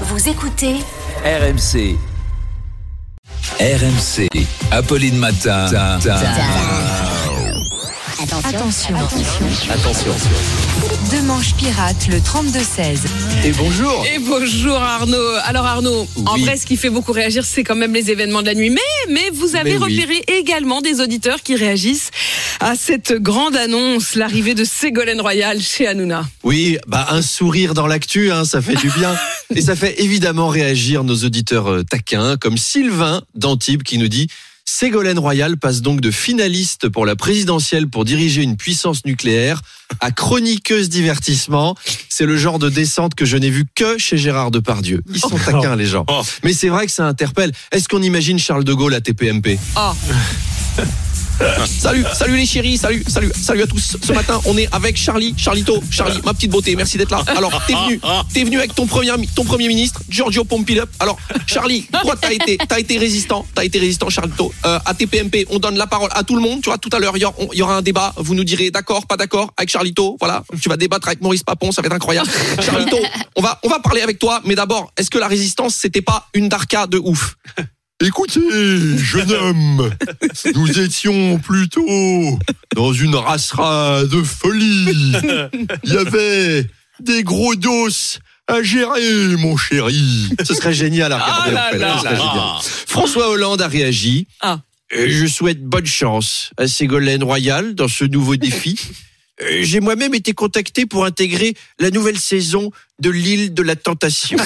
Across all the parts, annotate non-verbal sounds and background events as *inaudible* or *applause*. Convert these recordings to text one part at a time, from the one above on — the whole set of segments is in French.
Vous écoutez RMC. RMC. Apolline Matin. Attention. Attention. Deux manches pirates, le 32-16. Et bonjour Et bonjour Arnaud. Alors Arnaud, en vrai, ce qui fait beaucoup réagir, c'est quand même les événements de la nuit. Mais, mais vous avez Mais oui. repéré également des auditeurs qui réagissent à cette grande annonce, l'arrivée de Ségolène Royal chez Hanouna. Oui, bah un sourire dans l'actu, hein, ça fait du bien. *laughs* Et ça fait évidemment réagir nos auditeurs euh, taquins, comme Sylvain d'Antibes qui nous dit Ségolène Royal passe donc de finaliste pour la présidentielle pour diriger une puissance nucléaire à chroniqueuse divertissement. C'est le genre de descente que je n'ai vu que chez Gérard Depardieu. Ils sont taquins, les gens. Mais c'est vrai que ça interpelle. Est-ce qu'on imagine Charles de Gaulle à TPMP Oh, *laughs* *laughs* Salut, salut les chéris, salut, salut, salut à tous. Ce matin, on est avec Charlie, Charlito, Charlie, ma petite beauté, merci d'être là. Alors, t'es venu, t'es venu avec ton premier, ton premier ministre, Giorgio Pompilep. Alors, Charlie, toi, t'as été, t'as été résistant, t'as été résistant, Charlito. Euh, à TPMP, on donne la parole à tout le monde. Tu vois, tout à l'heure, il y aura- il y aura un débat. Vous nous direz d'accord, pas d'accord avec Charlito. Voilà, tu vas débattre avec Maurice Papon, ça va être incroyable. Charlito, on va, on va parler avec toi, mais d'abord, est-ce que la résistance, c'était pas une darka de ouf? Écoutez, jeune homme, nous étions plutôt dans une rasera de folie. Il y avait des gros dos à gérer, mon chéri. Ce serait génial à regarder. Ah là en fait. là Ce serait génial. François Hollande a réagi. Ah. Euh, Je souhaite bonne chance à Ségolène Royal dans ce nouveau défi. Euh, J'ai moi-même été contacté pour intégrer la nouvelle saison de l'île de la tentation.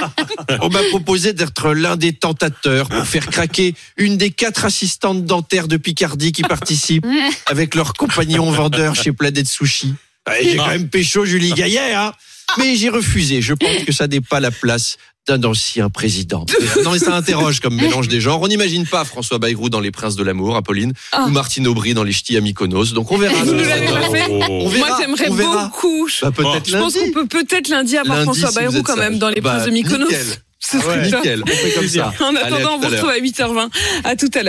*laughs* On m'a proposé d'être l'un des tentateurs pour faire craquer une des quatre assistantes dentaires de Picardie qui participent *laughs* avec leurs compagnons vendeurs chez Planète Sushi. Ouais, J'ai quand même pécho Julie Gaillet, hein. Mais j'ai refusé. Je pense que ça n'est pas la place d'un ancien président. *laughs* Non, mais ça interroge comme mélange des genres. On n'imagine pas François Bayrou dans Les Princes de l'amour, Apolline, Ah. ou Martine Aubry dans Les Ch'tis à Mykonos. Donc on verra. Vous nous l'avez pas fait On verra, Moi, j'aimerais beaucoup. Bah, Je pense qu'on peut peut-être lundi avoir Lundi, François si Bayrou quand même sage. dans les Bah, Princes de Mykonos. nickel. Ce serait top. Nickel, on fait comme ça. En Allez, attendant, on vous retrouve à 8h20. À tout à l'heure.